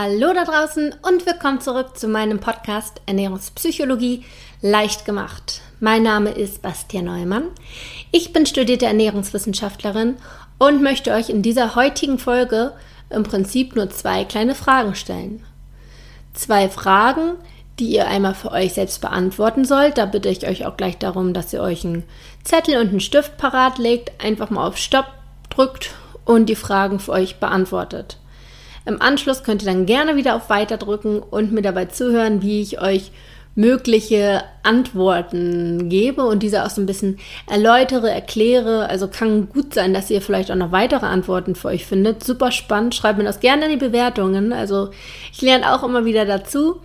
Hallo da draußen und willkommen zurück zu meinem Podcast Ernährungspsychologie leicht gemacht. Mein Name ist Bastian Neumann. Ich bin studierte Ernährungswissenschaftlerin und möchte euch in dieser heutigen Folge im Prinzip nur zwei kleine Fragen stellen. Zwei Fragen, die ihr einmal für euch selbst beantworten sollt. Da bitte ich euch auch gleich darum, dass ihr euch einen Zettel und einen Stift parat legt, einfach mal auf Stopp drückt und die Fragen für euch beantwortet. Im Anschluss könnt ihr dann gerne wieder auf Weiter drücken und mir dabei zuhören, wie ich euch mögliche Antworten gebe und diese auch so ein bisschen erläutere, erkläre. Also kann gut sein, dass ihr vielleicht auch noch weitere Antworten für euch findet. Super spannend. Schreibt mir das gerne in die Bewertungen. Also ich lerne auch immer wieder dazu.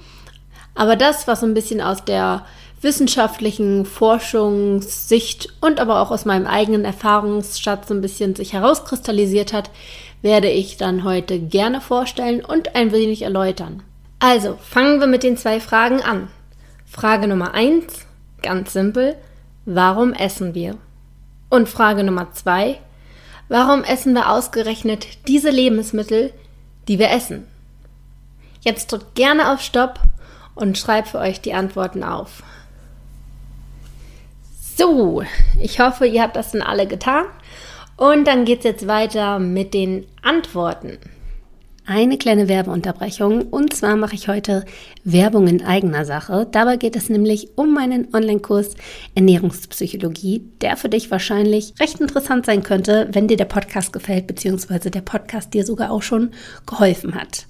Aber das, was so ein bisschen aus der wissenschaftlichen Forschungssicht und aber auch aus meinem eigenen Erfahrungsschatz so ein bisschen sich herauskristallisiert hat, werde ich dann heute gerne vorstellen und ein wenig erläutern. Also, fangen wir mit den zwei Fragen an. Frage Nummer eins, ganz simpel, warum essen wir? Und Frage Nummer zwei, warum essen wir ausgerechnet diese Lebensmittel, die wir essen? Jetzt drückt gerne auf Stopp und schreibt für euch die Antworten auf. So, ich hoffe, ihr habt das dann alle getan und dann geht es jetzt weiter mit den Antworten. Eine kleine Werbeunterbrechung und zwar mache ich heute Werbung in eigener Sache. Dabei geht es nämlich um meinen Online-Kurs Ernährungspsychologie, der für dich wahrscheinlich recht interessant sein könnte, wenn dir der Podcast gefällt, beziehungsweise der Podcast dir sogar auch schon geholfen hat.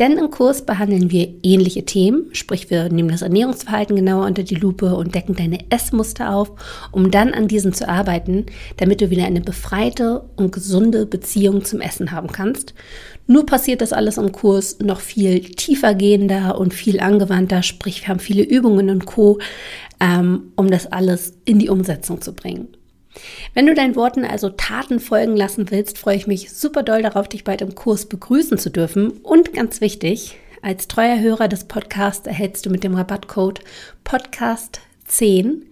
Denn im Kurs behandeln wir ähnliche Themen, sprich wir nehmen das Ernährungsverhalten genauer unter die Lupe und decken deine Essmuster auf, um dann an diesen zu arbeiten, damit du wieder eine befreite und gesunde Beziehung zum Essen haben kannst. Nur passiert das alles im Kurs noch viel tiefer gehender und viel angewandter, sprich wir haben viele Übungen und Co, ähm, um das alles in die Umsetzung zu bringen. Wenn du deinen Worten also Taten folgen lassen willst, freue ich mich super doll darauf, dich bald im Kurs begrüßen zu dürfen. Und ganz wichtig, als treuer Hörer des Podcasts erhältst du mit dem Rabattcode Podcast10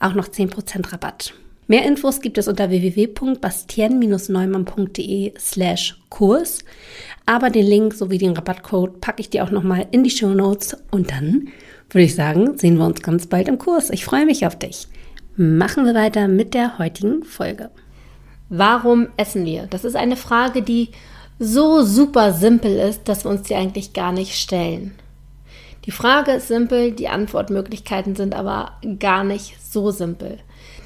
auch noch 10% Rabatt. Mehr Infos gibt es unter www.bastien-neumann.de slash Kurs. Aber den Link sowie den Rabattcode packe ich dir auch nochmal in die Show Notes. Und dann würde ich sagen, sehen wir uns ganz bald im Kurs. Ich freue mich auf dich machen wir weiter mit der heutigen Folge. Warum essen wir? Das ist eine Frage, die so super simpel ist, dass wir uns die eigentlich gar nicht stellen. Die Frage ist simpel, die Antwortmöglichkeiten sind aber gar nicht so simpel.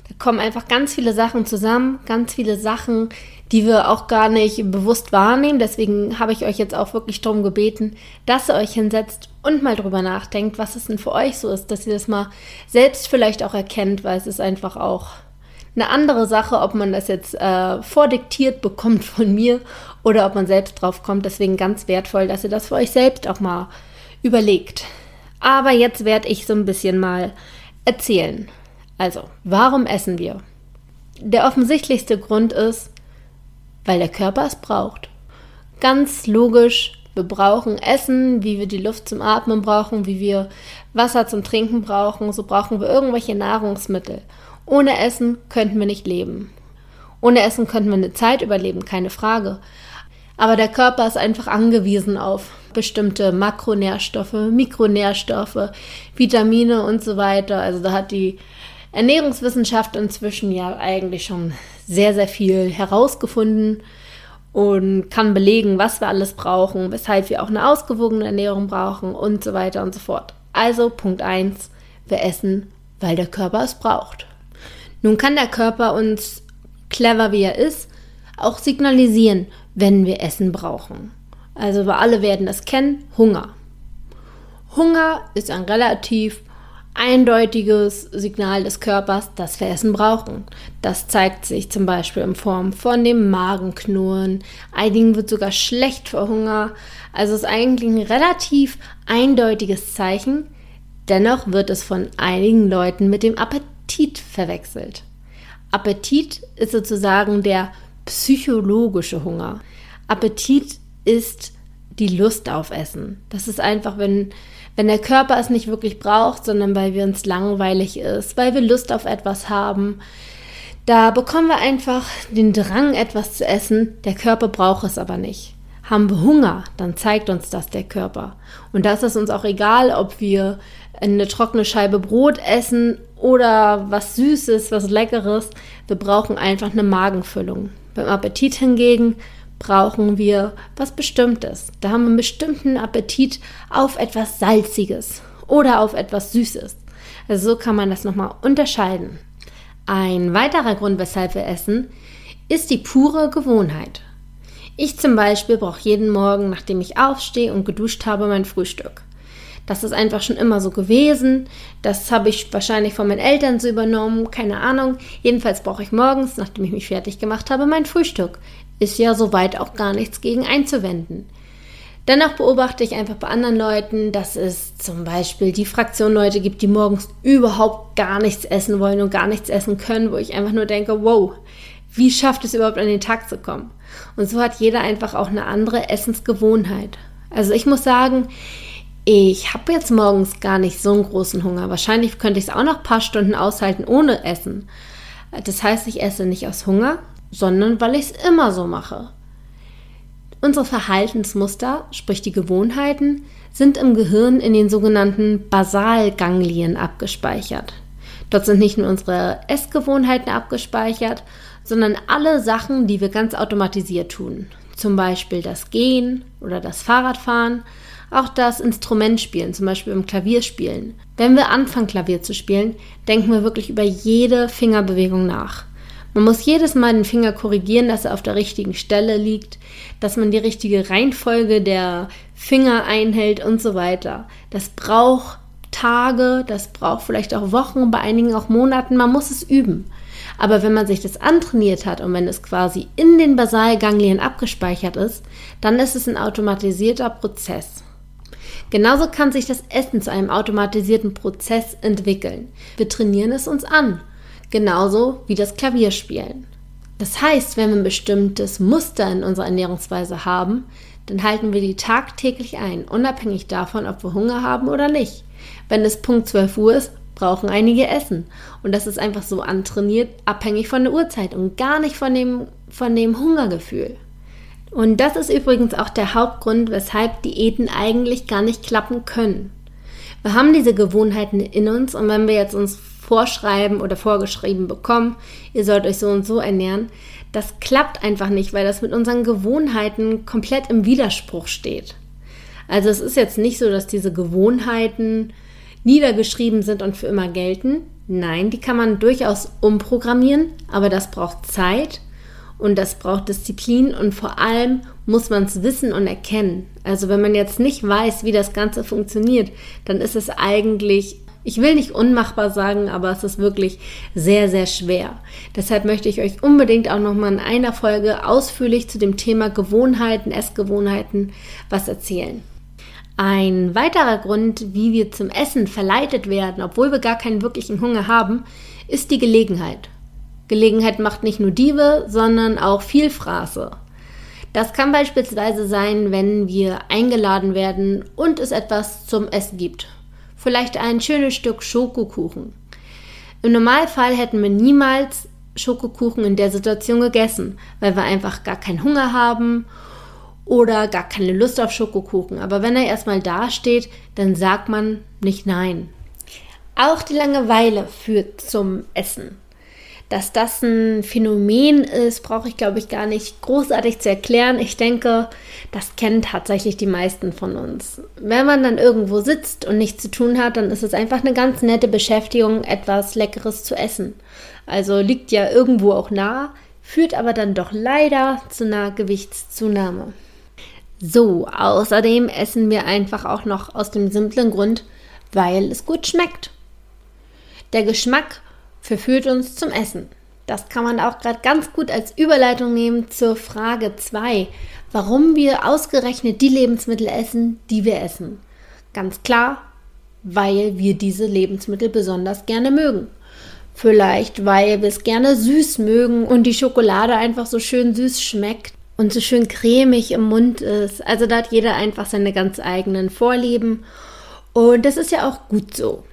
Da kommen einfach ganz viele Sachen zusammen, ganz viele Sachen, die wir auch gar nicht bewusst wahrnehmen. Deswegen habe ich euch jetzt auch wirklich darum gebeten, dass ihr euch hinsetzt und mal drüber nachdenkt, was es denn für euch so ist, dass ihr das mal selbst vielleicht auch erkennt, weil es ist einfach auch eine andere Sache, ob man das jetzt äh, vordiktiert bekommt von mir oder ob man selbst drauf kommt. Deswegen ganz wertvoll, dass ihr das für euch selbst auch mal überlegt. Aber jetzt werde ich so ein bisschen mal erzählen. Also, warum essen wir? Der offensichtlichste Grund ist, weil der Körper es braucht. Ganz logisch, wir brauchen Essen, wie wir die Luft zum Atmen brauchen, wie wir Wasser zum Trinken brauchen, so brauchen wir irgendwelche Nahrungsmittel. Ohne Essen könnten wir nicht leben. Ohne Essen könnten wir eine Zeit überleben, keine Frage. Aber der Körper ist einfach angewiesen auf bestimmte Makronährstoffe, Mikronährstoffe, Vitamine und so weiter. Also da hat die Ernährungswissenschaft inzwischen ja eigentlich schon sehr, sehr viel herausgefunden und kann belegen, was wir alles brauchen, weshalb wir auch eine ausgewogene Ernährung brauchen und so weiter und so fort. Also Punkt 1, wir essen, weil der Körper es braucht. Nun kann der Körper uns, clever wie er ist, auch signalisieren, wenn wir Essen brauchen. Also wir alle werden das kennen, Hunger. Hunger ist ein relativ eindeutiges Signal des Körpers, dass wir Essen brauchen. Das zeigt sich zum Beispiel in Form von dem Magenknurren. Einigen wird sogar schlecht vor Hunger. Also ist eigentlich ein relativ eindeutiges Zeichen. Dennoch wird es von einigen Leuten mit dem Appetit verwechselt. Appetit ist sozusagen der psychologische Hunger. Appetit ist die Lust auf Essen. Das ist einfach, wenn wenn der Körper es nicht wirklich braucht, sondern weil wir uns langweilig ist, weil wir Lust auf etwas haben, da bekommen wir einfach den Drang, etwas zu essen. Der Körper braucht es aber nicht. Haben wir Hunger, dann zeigt uns das der Körper. Und da ist es uns auch egal, ob wir eine trockene Scheibe Brot essen oder was Süßes, was Leckeres. Wir brauchen einfach eine Magenfüllung. Beim Appetit hingegen brauchen wir was Bestimmtes. Da haben wir einen bestimmten Appetit auf etwas Salziges oder auf etwas Süßes. Also so kann man das nochmal unterscheiden. Ein weiterer Grund, weshalb wir essen, ist die pure Gewohnheit. Ich zum Beispiel brauche jeden Morgen, nachdem ich aufstehe und geduscht habe, mein Frühstück. Das ist einfach schon immer so gewesen. Das habe ich wahrscheinlich von meinen Eltern so übernommen, keine Ahnung. Jedenfalls brauche ich morgens, nachdem ich mich fertig gemacht habe, mein Frühstück. Ist ja soweit auch gar nichts gegen einzuwenden. Dennoch beobachte ich einfach bei anderen Leuten, dass es zum Beispiel die Fraktion Leute gibt, die morgens überhaupt gar nichts essen wollen und gar nichts essen können, wo ich einfach nur denke, wow, wie schafft es überhaupt an den Tag zu kommen? Und so hat jeder einfach auch eine andere Essensgewohnheit. Also ich muss sagen, ich habe jetzt morgens gar nicht so einen großen Hunger. Wahrscheinlich könnte ich es auch noch ein paar Stunden aushalten ohne Essen. Das heißt, ich esse nicht aus Hunger, sondern weil ich es immer so mache. Unsere Verhaltensmuster, sprich die Gewohnheiten, sind im Gehirn in den sogenannten Basalganglien abgespeichert. Dort sind nicht nur unsere Essgewohnheiten abgespeichert, sondern alle Sachen, die wir ganz automatisiert tun. Zum Beispiel das Gehen oder das Fahrradfahren, auch das Instrument spielen, zum Beispiel im Klavierspielen. Wenn wir anfangen, Klavier zu spielen, denken wir wirklich über jede Fingerbewegung nach. Man muss jedes Mal den Finger korrigieren, dass er auf der richtigen Stelle liegt, dass man die richtige Reihenfolge der Finger einhält und so weiter. Das braucht Tage, das braucht vielleicht auch Wochen, bei einigen auch Monaten. Man muss es üben. Aber wenn man sich das antrainiert hat und wenn es quasi in den Basalganglien abgespeichert ist, dann ist es ein automatisierter Prozess. Genauso kann sich das Essen zu einem automatisierten Prozess entwickeln. Wir trainieren es uns an, genauso wie das Klavierspielen. Das heißt, wenn wir ein bestimmtes Muster in unserer Ernährungsweise haben, dann halten wir die tagtäglich ein, unabhängig davon, ob wir Hunger haben oder nicht. Wenn es Punkt 12 Uhr ist, brauchen einige Essen. Und das ist einfach so antrainiert, abhängig von der Uhrzeit und gar nicht von dem, von dem Hungergefühl. Und das ist übrigens auch der Hauptgrund, weshalb Diäten eigentlich gar nicht klappen können. Wir haben diese Gewohnheiten in uns und wenn wir jetzt uns vorschreiben oder vorgeschrieben bekommen, ihr sollt euch so und so ernähren, das klappt einfach nicht, weil das mit unseren Gewohnheiten komplett im Widerspruch steht. Also es ist jetzt nicht so, dass diese Gewohnheiten niedergeschrieben sind und für immer gelten. Nein, die kann man durchaus umprogrammieren, aber das braucht Zeit und das braucht Disziplin und vor allem muss man es wissen und erkennen. Also wenn man jetzt nicht weiß, wie das Ganze funktioniert, dann ist es eigentlich, ich will nicht unmachbar sagen, aber es ist wirklich sehr, sehr schwer. Deshalb möchte ich euch unbedingt auch nochmal in einer Folge ausführlich zu dem Thema Gewohnheiten, Essgewohnheiten was erzählen. Ein weiterer Grund, wie wir zum Essen verleitet werden, obwohl wir gar keinen wirklichen Hunger haben, ist die Gelegenheit. Gelegenheit macht nicht nur Diebe, sondern auch Vielfraße. Das kann beispielsweise sein, wenn wir eingeladen werden und es etwas zum Essen gibt. Vielleicht ein schönes Stück Schokokuchen. Im Normalfall hätten wir niemals Schokokuchen in der Situation gegessen, weil wir einfach gar keinen Hunger haben oder gar keine Lust auf Schokokuchen. Aber wenn er erstmal dasteht, dann sagt man nicht nein. Auch die Langeweile führt zum Essen. Dass das ein Phänomen ist, brauche ich, glaube ich, gar nicht großartig zu erklären. Ich denke, das kennen tatsächlich die meisten von uns. Wenn man dann irgendwo sitzt und nichts zu tun hat, dann ist es einfach eine ganz nette Beschäftigung, etwas Leckeres zu essen. Also liegt ja irgendwo auch nah, führt aber dann doch leider zu einer Gewichtszunahme. So, außerdem essen wir einfach auch noch aus dem simplen Grund, weil es gut schmeckt. Der Geschmack verführt uns zum Essen. Das kann man auch gerade ganz gut als Überleitung nehmen zur Frage 2, warum wir ausgerechnet die Lebensmittel essen, die wir essen. Ganz klar, weil wir diese Lebensmittel besonders gerne mögen. Vielleicht, weil wir es gerne süß mögen und die Schokolade einfach so schön süß schmeckt und so schön cremig im Mund ist. Also da hat jeder einfach seine ganz eigenen Vorlieben. Und das ist ja auch gut so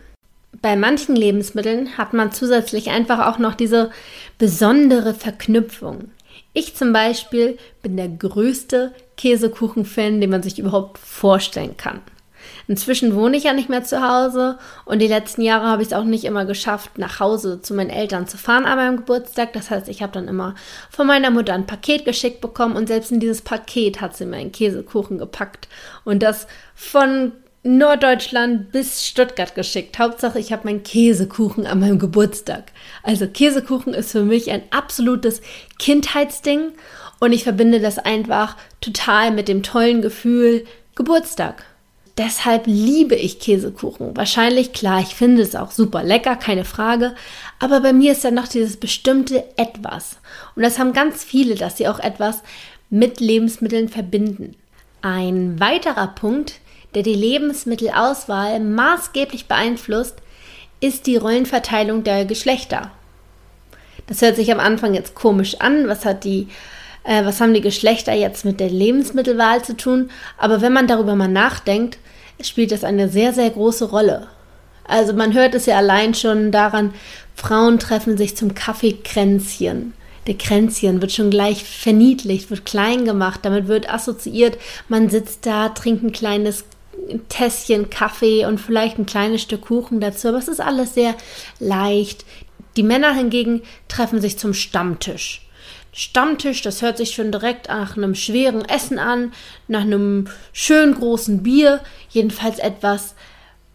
bei manchen Lebensmitteln hat man zusätzlich einfach auch noch diese besondere Verknüpfung. Ich zum Beispiel bin der größte Käsekuchen-Fan, den man sich überhaupt vorstellen kann. Inzwischen wohne ich ja nicht mehr zu Hause und die letzten Jahre habe ich es auch nicht immer geschafft, nach Hause zu meinen Eltern zu fahren an meinem Geburtstag. Das heißt, ich habe dann immer von meiner Mutter ein Paket geschickt bekommen und selbst in dieses Paket hat sie mir einen Käsekuchen gepackt und das von Norddeutschland bis Stuttgart geschickt. Hauptsache, ich habe meinen Käsekuchen an meinem Geburtstag. Also Käsekuchen ist für mich ein absolutes Kindheitsding und ich verbinde das einfach total mit dem tollen Gefühl Geburtstag deshalb liebe ich Käsekuchen. Wahrscheinlich, klar, ich finde es auch super lecker, keine Frage. Aber bei mir ist ja noch dieses bestimmte Etwas. Und das haben ganz viele, dass sie auch etwas mit Lebensmitteln verbinden. Ein weiterer Punkt, der die Lebensmittelauswahl maßgeblich beeinflusst, ist die Rollenverteilung der Geschlechter. Das hört sich am Anfang jetzt komisch an. Was hat die äh, was haben die Geschlechter jetzt mit der Lebensmittelwahl zu tun? Aber wenn man darüber mal nachdenkt, spielt das eine sehr, sehr große Rolle. Also man hört es ja allein schon daran, Frauen treffen sich zum Kaffeekränzchen. Der Kränzchen wird schon gleich verniedlicht, wird klein gemacht, damit wird assoziiert, man sitzt da, trinkt ein kleines Tässchen Kaffee und vielleicht ein kleines Stück Kuchen dazu, aber es ist alles sehr leicht. Die Männer hingegen treffen sich zum Stammtisch. Stammtisch, das hört sich schon direkt nach einem schweren Essen an, nach einem schön großen Bier, jedenfalls etwas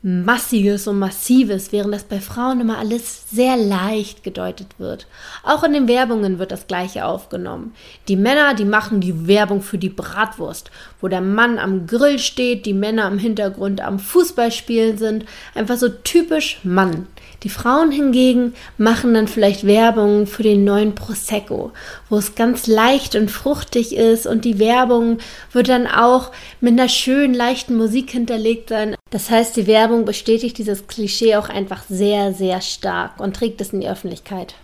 Massiges und Massives, während das bei Frauen immer alles sehr leicht gedeutet wird. Auch in den Werbungen wird das gleiche aufgenommen. Die Männer, die machen die Werbung für die Bratwurst, wo der Mann am Grill steht, die Männer im Hintergrund am Fußballspielen sind. Einfach so typisch Mann. Die Frauen hingegen machen dann vielleicht Werbung für den neuen Prosecco, wo es ganz leicht und fruchtig ist und die Werbung wird dann auch mit einer schönen, leichten Musik hinterlegt sein. Das heißt, die Werbung bestätigt dieses Klischee auch einfach sehr, sehr stark und trägt es in die Öffentlichkeit.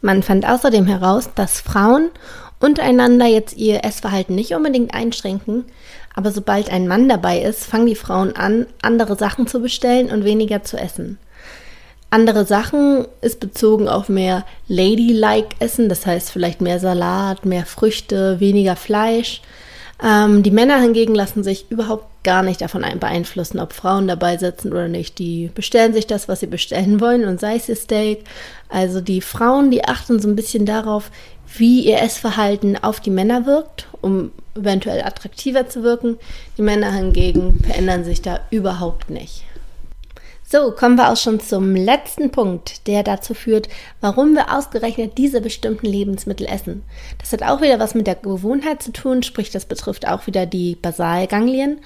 Man fand außerdem heraus, dass Frauen untereinander jetzt ihr Essverhalten nicht unbedingt einschränken, aber sobald ein Mann dabei ist, fangen die Frauen an, andere Sachen zu bestellen und weniger zu essen. Andere Sachen ist bezogen auf mehr Ladylike Essen, das heißt vielleicht mehr Salat, mehr Früchte, weniger Fleisch. Ähm, die Männer hingegen lassen sich überhaupt gar nicht davon beeinflussen, ob Frauen dabei sitzen oder nicht. Die bestellen sich das, was sie bestellen wollen und sei es ihr Steak. Also die Frauen, die achten so ein bisschen darauf, wie ihr Essverhalten auf die Männer wirkt, um eventuell attraktiver zu wirken. Die Männer hingegen verändern sich da überhaupt nicht. So, kommen wir auch schon zum letzten Punkt, der dazu führt, warum wir ausgerechnet diese bestimmten Lebensmittel essen. Das hat auch wieder was mit der Gewohnheit zu tun, sprich, das betrifft auch wieder die Basalganglien.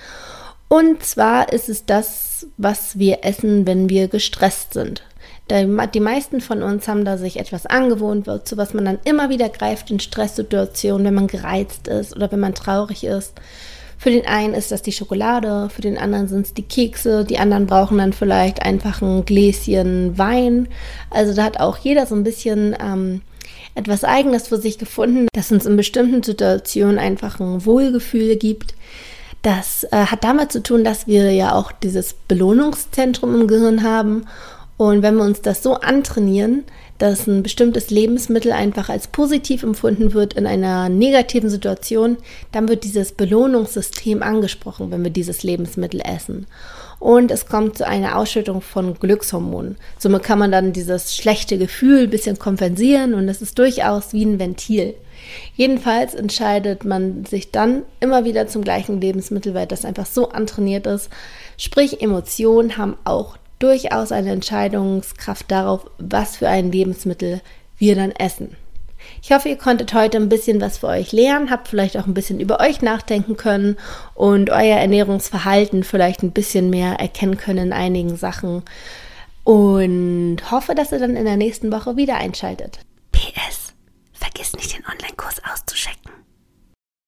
Und zwar ist es das, was wir essen, wenn wir gestresst sind. Die meisten von uns haben da sich etwas angewohnt, zu was man dann immer wieder greift in Stresssituationen, wenn man gereizt ist oder wenn man traurig ist. Für den einen ist das die Schokolade, für den anderen sind es die Kekse, die anderen brauchen dann vielleicht einfach ein Gläschen Wein. Also da hat auch jeder so ein bisschen ähm, etwas Eigenes für sich gefunden, das uns in bestimmten Situationen einfach ein Wohlgefühl gibt. Das äh, hat damit zu tun, dass wir ja auch dieses Belohnungszentrum im Gehirn haben. Und wenn wir uns das so antrainieren, dass ein bestimmtes Lebensmittel einfach als positiv empfunden wird in einer negativen Situation, dann wird dieses Belohnungssystem angesprochen, wenn wir dieses Lebensmittel essen. Und es kommt zu einer Ausschüttung von Glückshormonen. Somit kann man dann dieses schlechte Gefühl ein bisschen kompensieren und es ist durchaus wie ein Ventil. Jedenfalls entscheidet man sich dann immer wieder zum gleichen Lebensmittel, weil das einfach so antrainiert ist. Sprich, Emotionen haben auch durchaus eine Entscheidungskraft darauf, was für ein Lebensmittel wir dann essen. Ich hoffe, ihr konntet heute ein bisschen was für euch lernen, habt vielleicht auch ein bisschen über euch nachdenken können und euer Ernährungsverhalten vielleicht ein bisschen mehr erkennen können in einigen Sachen und hoffe, dass ihr dann in der nächsten Woche wieder einschaltet.